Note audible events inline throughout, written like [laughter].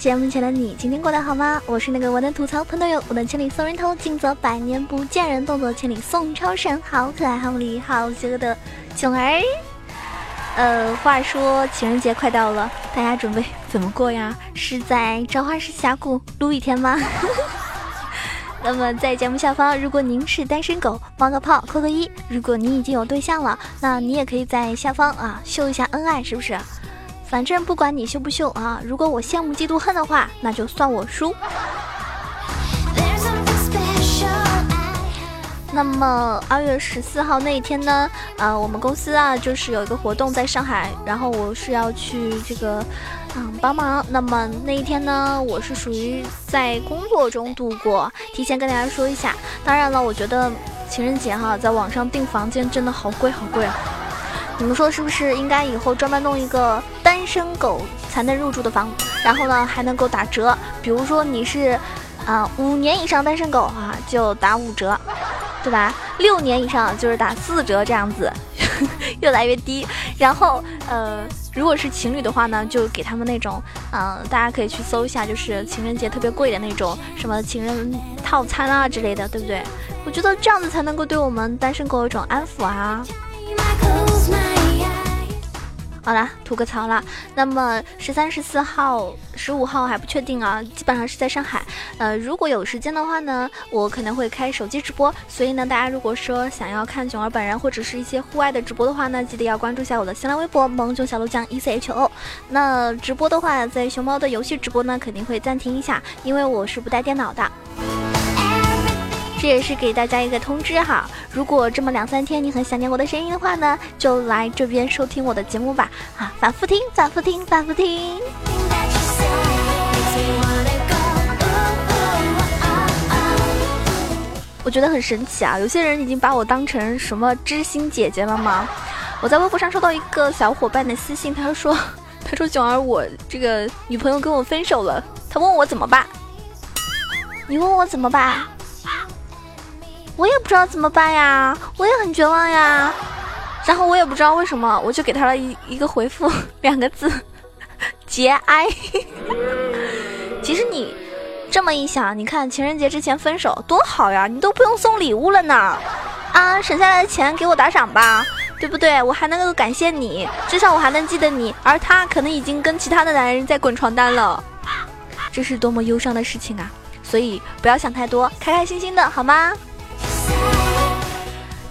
节目前的你，今天过得好吗？我是那个我能吐槽喷队友，我能千里送人头，尽则百年不见人，动作千里送超神，好可爱，好美丽，好邪恶的囧儿。呃，话说情人节快到了，大家准备怎么过呀？是在朝花市峡谷撸一天吗？[laughs] 那么在节目下方，如果您是单身狗，冒个泡扣个一；如果你已经有对象了，那你也可以在下方啊秀一下恩爱，是不是？反正不管你秀不秀啊，如果我羡慕嫉妒恨的话，那就算我输。那么二月十四号那一天呢，呃，我们公司啊就是有一个活动在上海，然后我是要去这个嗯帮忙。那么那一天呢，我是属于在工作中度过，提前跟大家说一下。当然了，我觉得情人节哈，在网上订房间真的好贵好贵啊。你们说是不是应该以后专门弄一个单身狗才能入住的房？然后呢还能够打折，比如说你是啊五年以上单身狗啊就打五折，对吧？六年以上就是打四折这样子，[laughs] 越来越低。然后呃如果是情侣的话呢，就给他们那种嗯大家可以去搜一下，就是情人节特别贵的那种什么情人套餐啊之类的，对不对？我觉得这样子才能够对我们单身狗有一种安抚啊。好啦，吐个槽啦。那么十三、十四号、十五号还不确定啊，基本上是在上海。呃，如果有时间的话呢，我可能会开手机直播。所以呢，大家如果说想要看囧儿本人或者是一些户外的直播的话呢，记得要关注一下我的新浪微博“萌囧小鹿酱 E C H O”。那直播的话，在熊猫的游戏直播呢，肯定会暂停一下，因为我是不带电脑的。这也是给大家一个通知哈，如果这么两三天你很想念我的声音的话呢，就来这边收听我的节目吧，啊，反复听，反复听，反复听。我觉得很神奇啊，有些人已经把我当成什么知心姐姐了吗？我在微博上收到一个小伙伴的私信，他说，[laughs] 他说囧儿，我这个女朋友跟我分手了，他问我怎么办？你问我怎么办？我也不知道怎么办呀，我也很绝望呀。然后我也不知道为什么，我就给他了一一个回复，[laughs] 两个字：[laughs] 节哀。[laughs] 其实你这么一想，你看情人节之前分手多好呀，你都不用送礼物了呢。啊，省下来的钱给我打赏吧，对不对？我还能够感谢你，至少我还能记得你，而他可能已经跟其他的男人在滚床单了。这是多么忧伤的事情啊！所以不要想太多，开开心心的好吗？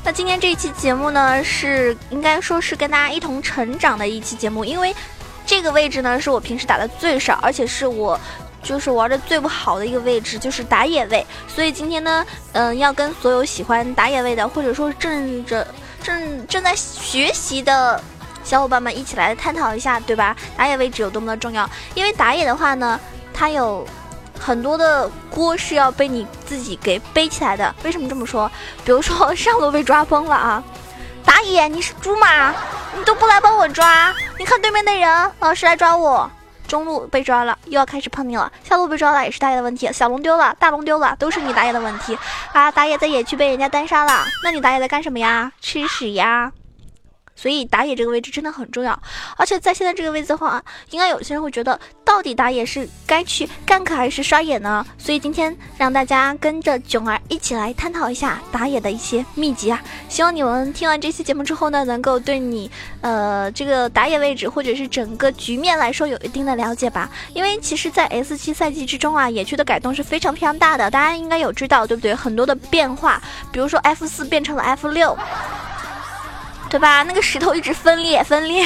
那今天这一期节目呢，是应该说是跟大家一同成长的一期节目，因为这个位置呢是我平时打的最少，而且是我就是玩的最不好的一个位置，就是打野位。所以今天呢，嗯，要跟所有喜欢打野位的，或者说正着正正在学习的小伙伴们一起来探讨一下，对吧？打野位置有多么的重要？因为打野的话呢，它有。很多的锅是要被你自己给背起来的。为什么这么说？比如说 [laughs] 上路被抓崩了啊，打野你是猪吗？你都不来帮我抓？你看对面的人老是来抓我。中路被抓了，又要开始碰你了。下路被抓了也是打野的问题。小龙丢了，大龙丢了，都是你打野的问题啊！打野在野区被人家单杀了，那你打野在干什么呀？吃屎呀！所以打野这个位置真的很重要，而且在现在这个位置的话，应该有些人会觉得，到底打野是该去 gank 还是刷野呢？所以今天让大家跟着囧儿一起来探讨一下打野的一些秘籍啊！希望你们听完这期节目之后呢，能够对你呃这个打野位置或者是整个局面来说有一定的了解吧。因为其实，在 S 七赛季之中啊，野区的改动是非常非常大的，大家应该有知道对不对？很多的变化，比如说 F 四变成了 F 六。对吧？那个石头一直分裂分裂，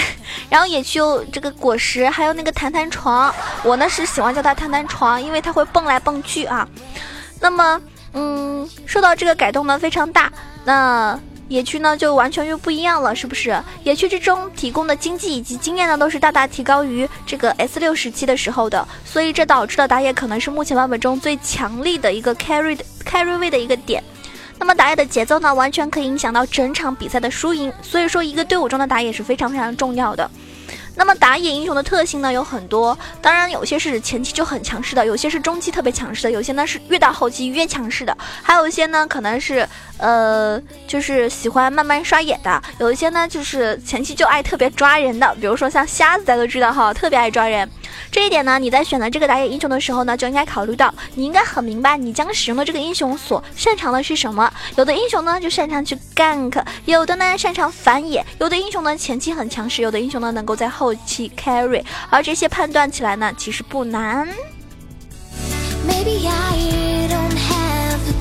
然后也有这个果实，还有那个弹弹床。我呢是喜欢叫它弹弹床，因为它会蹦来蹦去啊。那么，嗯，受到这个改动呢非常大，那野区呢就完全又不一样了，是不是？野区之中提供的经济以及经验呢都是大大提高于这个 S 六时期的时候的，所以这导致了打野可能是目前版本中最强力的一个 carry 的 carry 位的一个点。那么打野的节奏呢，完全可以影响到整场比赛的输赢，所以说一个队伍中的打野是非常非常重要的。那么打野英雄的特性呢有很多，当然有些是前期就很强势的，有些是中期特别强势的，有些呢是越到后期越强势的，还有一些呢可能是呃就是喜欢慢慢刷野的，有一些呢就是前期就爱特别抓人的，比如说像瞎子大家都知道哈，特别爱抓人。这一点呢，你在选择这个打野英雄的时候呢，就应该考虑到，你应该很明白你将使用的这个英雄所擅长的是什么。有的英雄呢就擅长去 gank，有的呢擅长反野，有的英雄呢前期很强势，有的英雄呢能够在后期 carry，而这些判断起来呢其实不难。Maybe I don't have the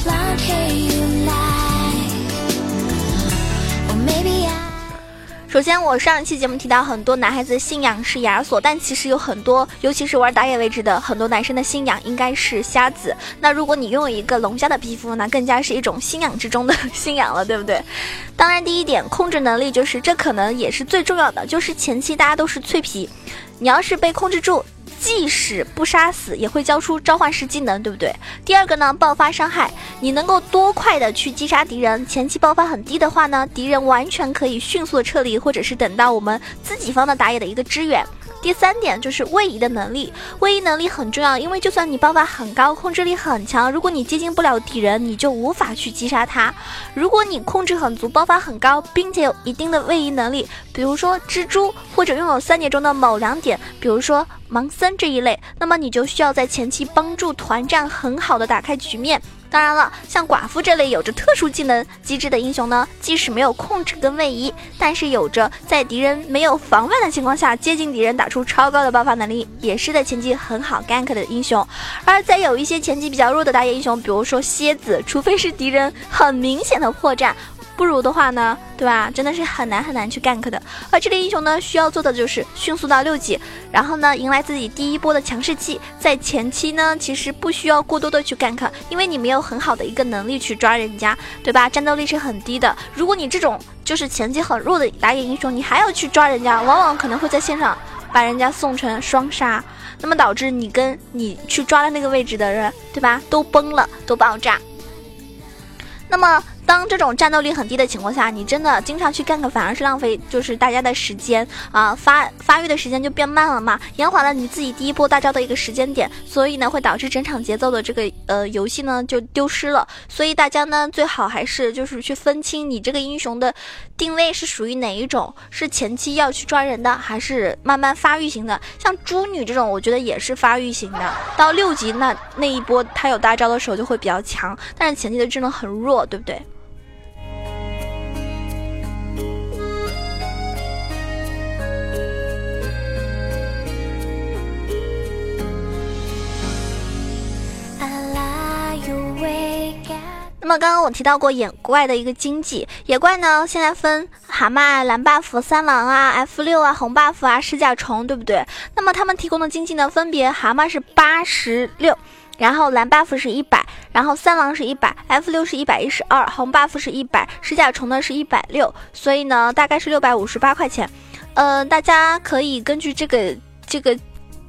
首先，我上一期节目提到，很多男孩子的信仰是亚索，但其实有很多，尤其是玩打野位置的很多男生的信仰应该是瞎子。那如果你拥有一个龙虾的皮肤，那更加是一种信仰之中的信仰了，对不对？当然，第一点控制能力就是，这可能也是最重要的，就是前期大家都是脆皮，你要是被控制住。即使不杀死，也会交出召唤师技能，对不对？第二个呢，爆发伤害，你能够多快的去击杀敌人？前期爆发很低的话呢，敌人完全可以迅速的撤离，或者是等到我们自己方的打野的一个支援。第三点就是位移的能力，位移能力很重要，因为就算你爆发很高，控制力很强，如果你接近不了敌人，你就无法去击杀他。如果你控制很足，爆发很高，并且有一定的位移能力，比如说蜘蛛或者拥有三点中的某两点，比如说盲僧这一类，那么你就需要在前期帮助团战很好的打开局面。当然了，像寡妇这类有着特殊技能机制的英雄呢，即使没有控制跟位移，但是有着在敌人没有防范的情况下接近敌人打出超高的爆发能力，也是在前期很好 gank 的英雄。而在有一些前期比较弱的打野英雄，比如说蝎子，除非是敌人很明显的破绽。不如的话呢，对吧？真的是很难很难去 gank 的。而这类英雄呢，需要做的就是迅速到六级，然后呢，迎来自己第一波的强势期。在前期呢，其实不需要过多的去 gank，因为你没有很好的一个能力去抓人家，对吧？战斗力是很低的。如果你这种就是前期很弱的打野英雄，你还要去抓人家，往往可能会在线上把人家送成双杀，那么导致你跟你去抓的那个位置的人，对吧？都崩了，都爆炸。那么。当这种战斗力很低的情况下，你真的经常去 gank，反而是浪费，就是大家的时间啊，发发育的时间就变慢了嘛，延缓了你自己第一波大招的一个时间点，所以呢，会导致整场节奏的这个呃游戏呢就丢失了。所以大家呢最好还是就是去分清你这个英雄的定位是属于哪一种，是前期要去抓人的，还是慢慢发育型的。像猪女这种，我觉得也是发育型的，到六级那那一波他有大招的时候就会比较强，但是前期的智能很弱，对不对？那么刚刚我提到过野怪的一个经济，野怪呢现在分蛤蟆、蓝 buff、三狼啊、F 六啊、红 buff 啊、石甲虫，对不对？那么他们提供的经济呢，分别蛤蟆是八十六，然后蓝 buff 是一百，然后三狼是一百，F 六是一百一十二，红 buff 是一百，石甲虫呢是一百六，所以呢大概是六百五十八块钱。呃，大家可以根据这个这个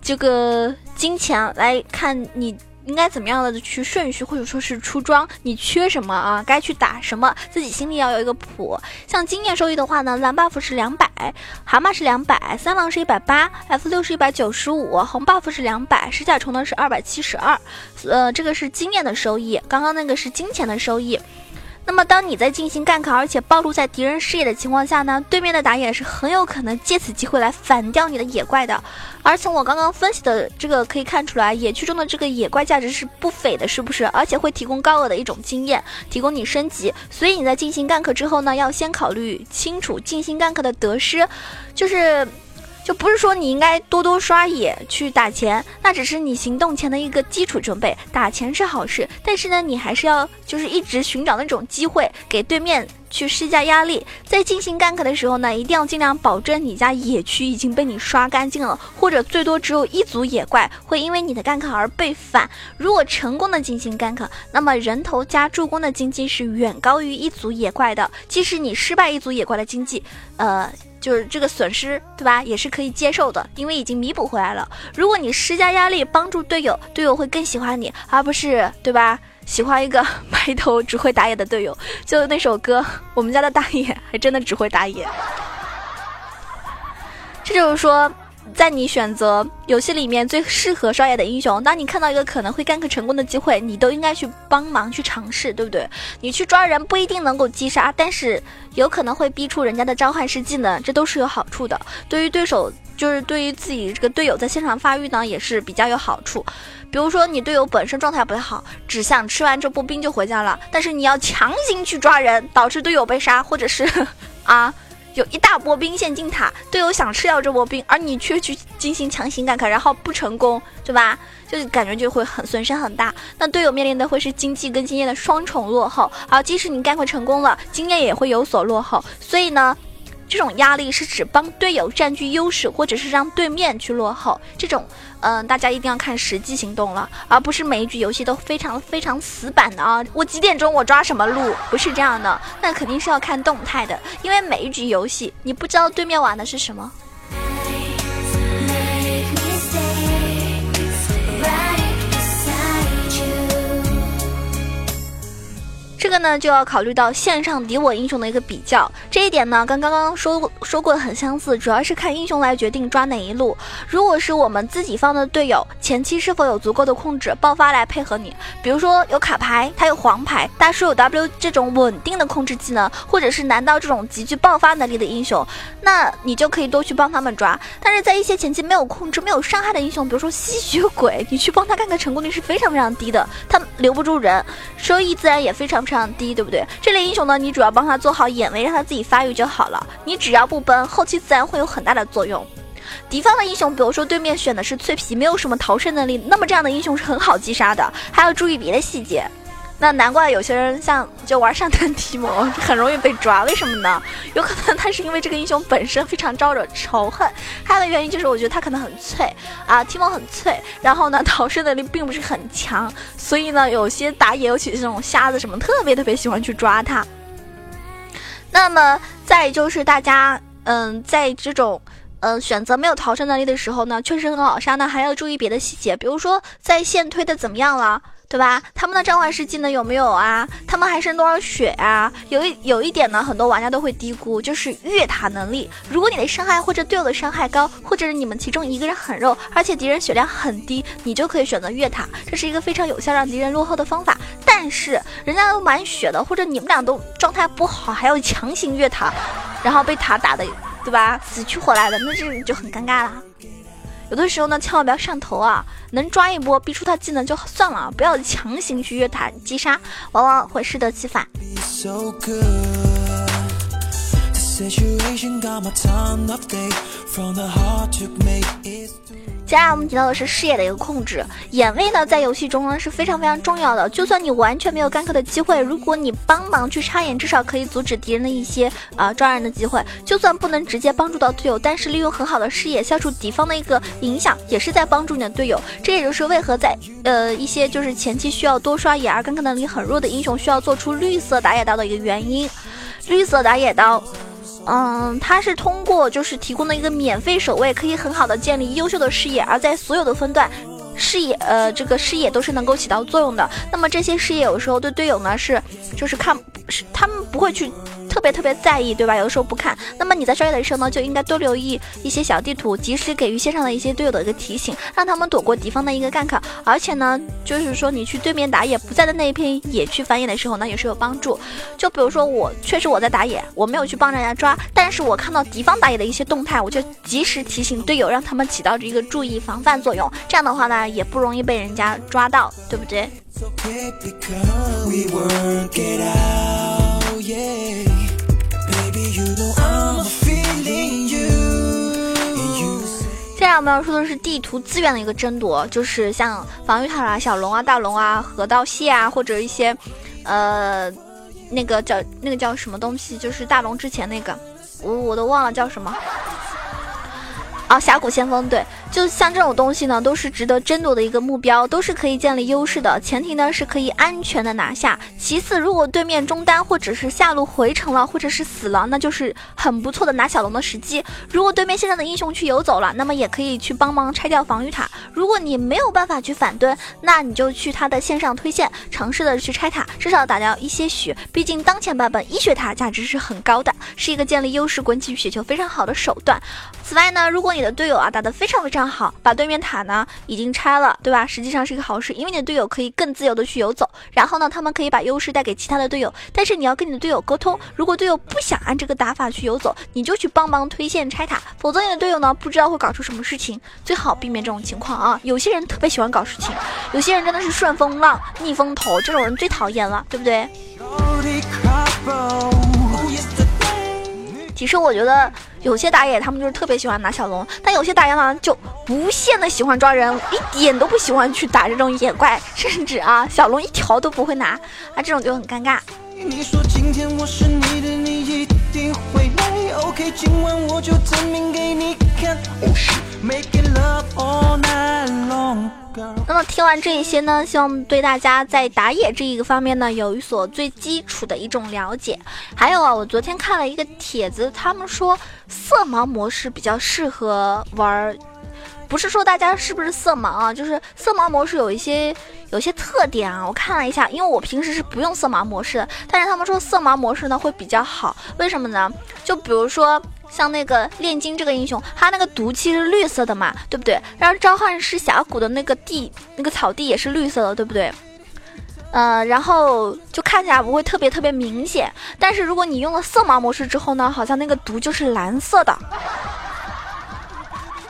这个金钱来看你。应该怎么样的去顺序，或者说是出装，你缺什么啊？该去打什么，自己心里要有一个谱。像经验收益的话呢，蓝 buff 是两百，蛤蟆是两百，三郎是一百八，F 六是一百九十五，红 buff 是两百，石甲虫呢是二百七十二。呃，这个是经验的收益，刚刚那个是金钱的收益。那么，当你在进行 gank，而且暴露在敌人视野的情况下呢，对面的打野是很有可能借此机会来反掉你的野怪的。而从我刚刚分析的这个可以看出来，野区中的这个野怪价值是不菲的，是不是？而且会提供高额的一种经验，提供你升级。所以你在进行 gank 之后呢，要先考虑清楚进行 gank 的得失，就是。就不是说你应该多多刷野去打钱，那只是你行动前的一个基础准备。打钱是好事，但是呢，你还是要就是一直寻找那种机会给对面去施加压力。在进行 gank 的时候呢，一定要尽量保证你家野区已经被你刷干净了，或者最多只有一组野怪会因为你的 gank 而被反。如果成功的进行 gank，那么人头加助攻的经济是远高于一组野怪的。即使你失败一组野怪的经济，呃。就是这个损失，对吧？也是可以接受的，因为已经弥补回来了。如果你施加压力帮助队友，队友会更喜欢你，而不是对吧？喜欢一个 [laughs] 埋头只会打野的队友。就那首歌，我们家的大野还真的只会打野。这就是说。在你选择游戏里面最适合刷野的英雄，当你看到一个可能会 gank 成功的机会，你都应该去帮忙去尝试，对不对？你去抓人不一定能够击杀，但是有可能会逼出人家的召唤师技能，这都是有好处的。对于对手就是对于自己这个队友在线上发育呢，也是比较有好处。比如说你队友本身状态不太好，只想吃完这波兵就回家了，但是你要强行去抓人，导致队友被杀，或者是 [laughs] 啊有一大波兵线进塔，队友想吃掉这波兵，而你却去进行强行干卡，然后不成功，对吧？就是感觉就会很损失很大。那队友面临的会是经济跟经验的双重落后，而即使你干快成功了，经验也会有所落后。所以呢。这种压力是指帮队友占据优势，或者是让对面去落后。这种，嗯，大家一定要看实际行动了，而不是每一局游戏都非常非常死板的啊！我几点钟我抓什么路，不是这样的，那肯定是要看动态的，因为每一局游戏你不知道对面玩的是什么。这个呢就要考虑到线上敌我英雄的一个比较，这一点呢跟刚刚说说过的很相似，主要是看英雄来决定抓哪一路。如果是我们自己方的队友，前期是否有足够的控制爆发来配合你，比如说有卡牌，他有黄牌，大叔有 W 这种稳定的控制技能，或者是难刀这种极具爆发能力的英雄，那你就可以多去帮他们抓。但是在一些前期没有控制、没有伤害的英雄，比如说吸血鬼，你去帮他干个成功率是非常非常低的，他留不住人，收益自然也非常非常。低，对不对？这类英雄呢，你主要帮他做好眼位，让他自己发育就好了。你只要不崩，后期自然会有很大的作用。敌方的英雄，比如说对面选的是脆皮，没有什么逃生能力，那么这样的英雄是很好击杀的，还要注意别的细节。那难怪有些人像就玩上单提莫 [laughs] 很容易被抓，为什么呢？有可能他是因为这个英雄本身非常招惹仇恨，还有个原因就是我觉得他可能很脆啊，提莫很脆，然后呢逃生能力并不是很强，所以呢有些打野尤其是这种瞎子什么特别特别喜欢去抓他。那么再就是大家嗯在这种嗯选择没有逃生能力的时候呢，确实很好杀呢，还要注意别的细节，比如说在线推的怎么样了。对吧？他们的召唤师技能有没有啊？他们还剩多少血啊？有一有一点呢，很多玩家都会低估，就是越塔能力。如果你的伤害或者队友的伤害高，或者是你们其中一个人很肉，而且敌人血量很低，你就可以选择越塔，这是一个非常有效让敌人落后的方法。但是人家都满血的，或者你们俩都状态不好，还要强行越塔，然后被塔打的，对吧？死去活来的，那这就很尴尬了。有的时候呢，千万不要上头啊！能抓一波逼出他技能就算了，不要强行去越塔击杀，往往会适得其反。接下来我们提到的是视野的一个控制，眼位呢在游戏中呢是非常非常重要的。就算你完全没有干克的机会，如果你帮忙去插眼，至少可以阻止敌人的一些啊抓人的机会。就算不能直接帮助到队友，但是利用很好的视野消除敌方的一个影响，也是在帮助你的队友。这也就是为何在呃一些就是前期需要多刷野而干克能力很弱的英雄，需要做出绿色打野刀的一个原因。绿色打野刀。嗯，他是通过就是提供的一个免费守卫，可以很好的建立优秀的视野，而在所有的分段，视野呃这个视野都是能够起到作用的。那么这些视野有时候对队友呢是就是看是他们不会去。特别特别在意，对吧？有的时候不看，那么你在刷野的时候呢，就应该多留意一些小地图，及时给予线上的一些队友的一个提醒，让他们躲过敌方的一个 gank。而且呢，就是说你去对面打野不在的那一片野区反野的时候呢，也是有帮助。就比如说我确实我在打野，我没有去帮人家抓，但是我看到敌方打野的一些动态，我就及时提醒队友，让他们起到这个注意防范作用。这样的话呢，也不容易被人家抓到，对不对？接下来我们要说的是地图资源的一个争夺，就是像防御塔啊、小龙啊、大龙啊、河道蟹啊，或者一些，呃，那个叫那个叫什么东西，就是大龙之前那个，我我都忘了叫什么。啊，峡谷先锋对，就像这种东西呢，都是值得争夺的一个目标，都是可以建立优势的。前提呢是可以安全的拿下。其次，如果对面中单或者是下路回城了，或者是死了，那就是很不错的拿小龙的时机。如果对面线上的英雄去游走了，那么也可以去帮忙拆掉防御塔。如果你没有办法去反蹲，那你就去他的线上推线，尝试的去拆塔，至少打掉一些血。毕竟当前版本一血塔价值是很高的，是一个建立优势、滚起雪球非常好的手段。此外呢，如果你的队友啊打得非常非常好，把对面塔呢已经拆了，对吧？实际上是一个好事，因为你的队友可以更自由的去游走，然后呢，他们可以把优势带给其他的队友。但是你要跟你的队友沟通，如果队友不想按这个打法去游走，你就去帮忙推线拆塔，否则你的队友呢不知道会搞出什么事情。最好避免这种情况啊！有些人特别喜欢搞事情，有些人真的是顺风浪逆风头，这种人最讨厌了，对不对？其实我觉得有些打野他们就是特别喜欢拿小龙，但有些打野呢就无限的喜欢抓人，一点都不喜欢去打这种野怪，甚至啊小龙一条都不会拿，啊这种就很尴尬。你说今天我是你的，你一定会来。OK，今晚我就证明给你看。那么听完这一些呢，希望对大家在打野这一个方面呢，有一所最基础的一种了解。还有啊，我昨天看了一个帖子，他们说色盲模式比较适合玩。不是说大家是不是色盲啊，就是色盲模式有一些有些特点啊。我看了一下，因为我平时是不用色盲模式的，但是他们说色盲模式呢会比较好，为什么呢？就比如说像那个炼金这个英雄，他那个毒气是绿色的嘛，对不对？然后召唤师峡谷的那个地那个草地也是绿色的，对不对？嗯，然后就看起来不会特别特别明显。但是如果你用了色盲模式之后呢，好像那个毒就是蓝色的。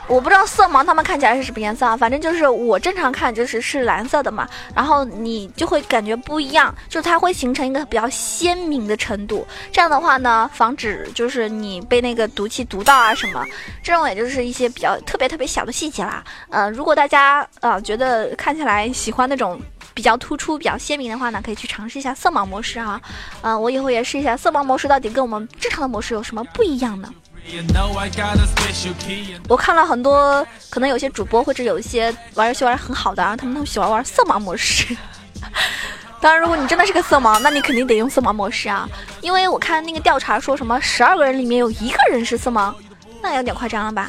我不知道色盲他们看起来是什么颜色啊，反正就是我正常看就是是蓝色的嘛，然后你就会感觉不一样，就它会形成一个比较鲜明的程度，这样的话呢，防止就是你被那个毒气毒到啊什么，这种也就是一些比较特别特别小的细节啦。呃，如果大家呃觉得看起来喜欢那种比较突出、比较鲜明的话呢，可以去尝试一下色盲模式啊。嗯，我以后也试一下色盲模式到底跟我们正常的模式有什么不一样呢？我看了很多，可能有些主播或者有一些玩游戏玩的很好的啊，他们都喜欢玩色盲模式。[laughs] 当然，如果你真的是个色盲，那你肯定得用色盲模式啊，因为我看那个调查说什么十二个人里面有一个人是色盲，那有点夸张了吧？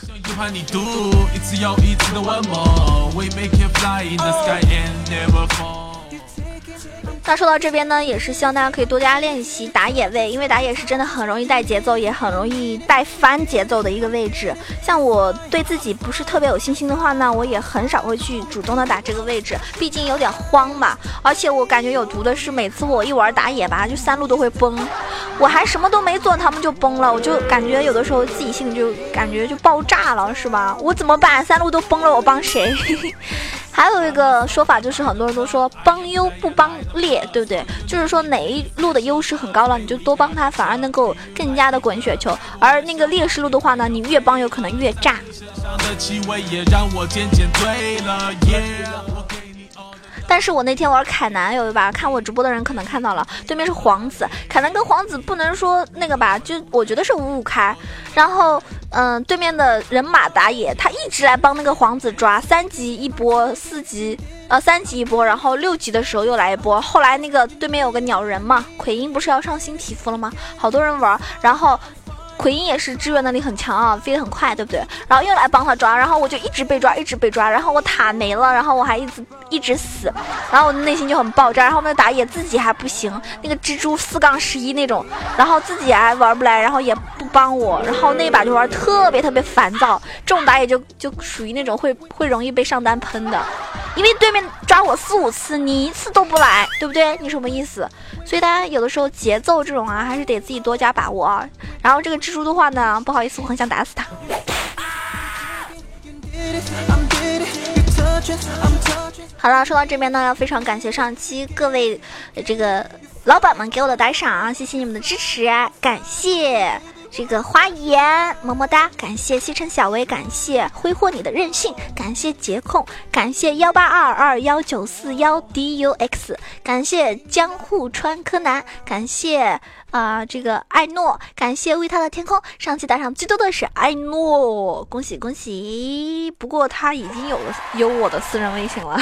那说到这边呢，也是希望大家可以多加练习打野位，因为打野是真的很容易带节奏，也很容易带翻节奏的一个位置。像我对自己不是特别有信心的话呢，我也很少会去主动的打这个位置，毕竟有点慌嘛。而且我感觉有毒的是，每次我一玩打野吧，就三路都会崩，我还什么都没做，他们就崩了，我就感觉有的时候自己心里就感觉就爆炸了，是吧？我怎么办？三路都崩了，我帮谁？还有一个说法就是，很多人都说帮优不帮劣，对不对？就是说哪一路的优势很高了，你就多帮他，反而能够更加的滚雪球。而那个劣势路的话呢，你越帮有可能越炸。但是我那天玩凯南有一把，看我直播的人可能看到了，对面是皇子，凯南跟皇子不能说那个吧，就我觉得是五五开，然后嗯，对面的人马打野，他一直来帮那个皇子抓，三级一波，四级呃三级一波，然后六级的时候又来一波，后来那个对面有个鸟人嘛，奎因不是要上新皮肤了吗？好多人玩，然后。奎因也是支援能力很强啊，飞得很快，对不对？然后又来帮他抓，然后我就一直被抓，一直被抓，然后我塔没了，然后我还一直一直死，然后我的内心就很爆炸。然后那打野自己还不行，那个蜘蛛四杠十一那种，然后自己还玩不来，然后也不帮我，然后那把就玩特别特别烦躁。这种打野就就属于那种会会容易被上单喷的。因为对面抓我四五次，你一次都不来，对不对？你什么意思？所以大家有的时候节奏这种啊，还是得自己多加把握啊。然后这个 [laughs] 蜘蛛的话呢，不好意思，我很想打死他。好了，说到这边呢，要非常感谢上期各位这个老板们给我的打赏，谢谢你们的支持，感谢。这个花言么么哒，感谢西城小薇，感谢挥霍你的任性，感谢杰控，感谢幺八二二幺九四幺 dux，感谢江户川柯南，感谢啊这个艾诺，感谢为他的天空。上期打赏最多的是艾诺，恭喜恭喜！不过他已经有了有我的私人微信了。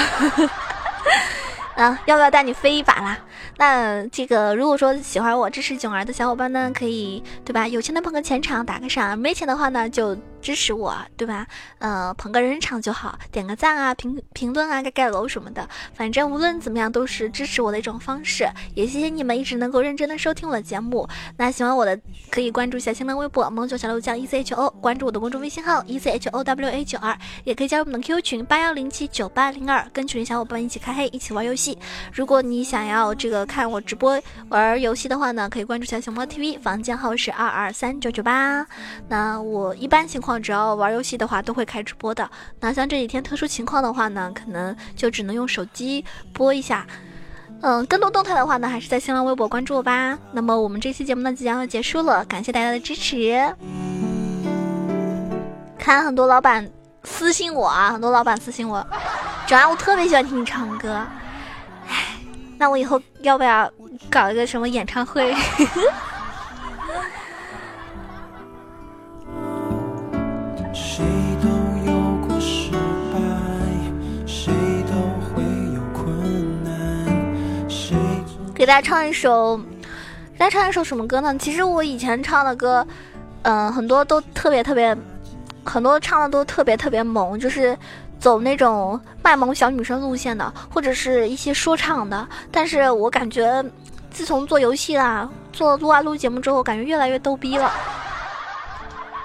啊，要不要带你飞一把啦？那这个如果说喜欢我支持囧儿的小伙伴呢，可以对吧？有钱的捧个钱场，打个赏；没钱的话呢，就支持我，对吧？呃，捧个人场就好，点个赞啊，评评论啊，盖盖楼什么的，反正无论怎么样都是支持我的一种方式。也谢谢你们一直能够认真的收听我的节目。那喜欢我的可以关注一下新浪微博“萌九小六酱 E C H O”，关注我的公众微信号 “E C H O W A 九二”，也可以加入我们的 QQ 群八幺零七九八零二，跟群里小伙伴一起开黑，一起玩游戏。如果你想要这个看我直播玩游戏的话呢，可以关注一下熊猫 TV，房间号是二二三九九八。那我一般情况只要玩游戏的话，都会开直播的。那像这几天特殊情况的话呢，可能就只能用手机播一下。嗯，更多动态的话呢，还是在新浪微博关注我吧。那么我们这期节目呢，即将要结束了，感谢大家的支持。看很多老板私信我啊，很多老板私信我，主要我特别喜欢听你唱歌。唉，那我以后要不要搞一个什么演唱会？[laughs] 给大家唱一首，给大家唱一首什么歌呢？其实我以前唱的歌，嗯，很多都特别特别，很多唱的都特别特别萌，就是走那种卖萌小女生路线的，或者是一些说唱的。但是我感觉，自从做游戏啦，做撸啊撸节目之后，感觉越来越逗逼了，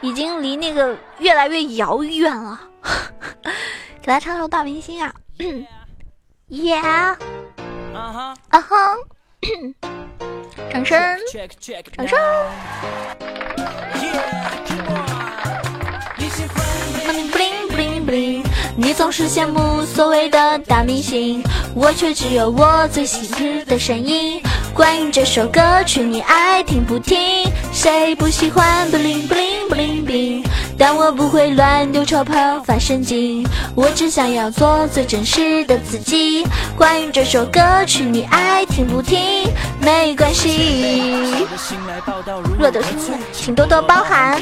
已经离那个越来越遥远了。[laughs] 给大家唱首大明星啊，Yeah。[coughs] 掌声，掌声。你总是羡慕所谓的大明星，我却只有我最喜欢的声音。关于这首歌曲，你爱听不听？谁不喜欢 bling bling bling bling？但我不会乱丢钞票发神经，我只想要做最真实的自己。关于这首歌曲，你爱听不听？没关系。若都是词，请多多包涵。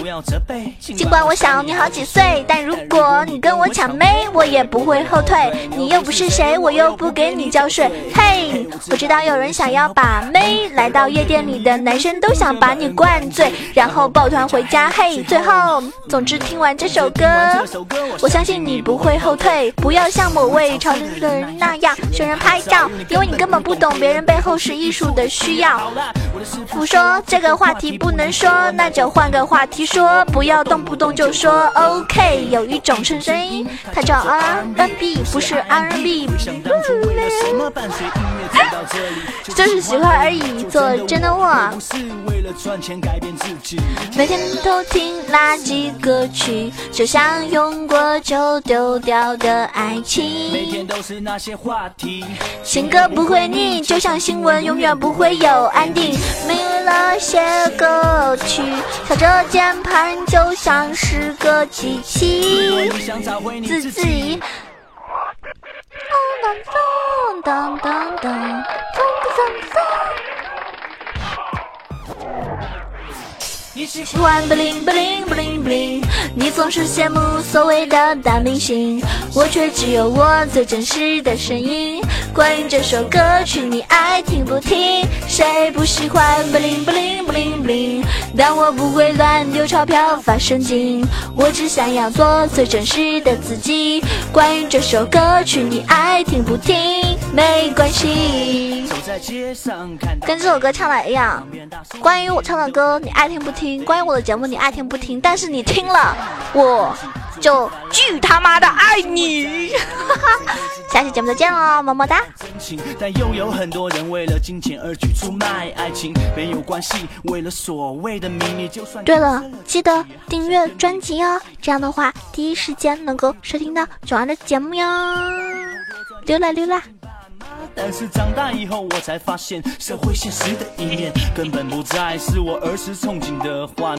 尽管我小你好几岁，但如果你跟我抢妹，我也不会后退。你又不是谁，我又不给你交税。嘿，我知道有人想要把妹，来到夜店里的男生都想把你灌醉，然后抱团回家。嘿，最后总。之听完这首歌，我相信你不会后退。不要像某位潮流的人那样学人拍照，因为你根本不懂别人背后是艺术的需要。不说这个话题不能说，那就换个话题说。不要动不动就说 OK。有一种声音，它叫 R&B，不是 R&B。就是喜欢而已，做真的我。每天都听垃圾歌曲，就像用过就丢掉的爱情。每天都是那些话题，情歌不会腻，就像新闻永远不会有安定。没了些歌曲，敲着键盘就像是个机器，自己。当当当当当当当。你喜欢 bling bling bling bling，你总是羡慕所谓的大明星，我却只有我最真实的声音。关于这首歌曲，你爱听不听？谁不喜欢 bling bling bling bling？但我不会乱丢钞票发神经，我只想要做最真实的自己。关于这首歌曲，你爱听不听？没关系。跟这首歌唱的一样。关于我唱的歌，你爱听不听？关于我的节目，你爱听不听？但是你听了，我就巨他妈的爱你！[laughs] 下期节目再见喽，么么哒！对了，记得订阅专辑哦，这样的话第一时间能够收听到九儿的节目哟。溜啦溜啦。但是长大以后，我才发现社会现实的一面，根本不再是我儿时憧憬的画。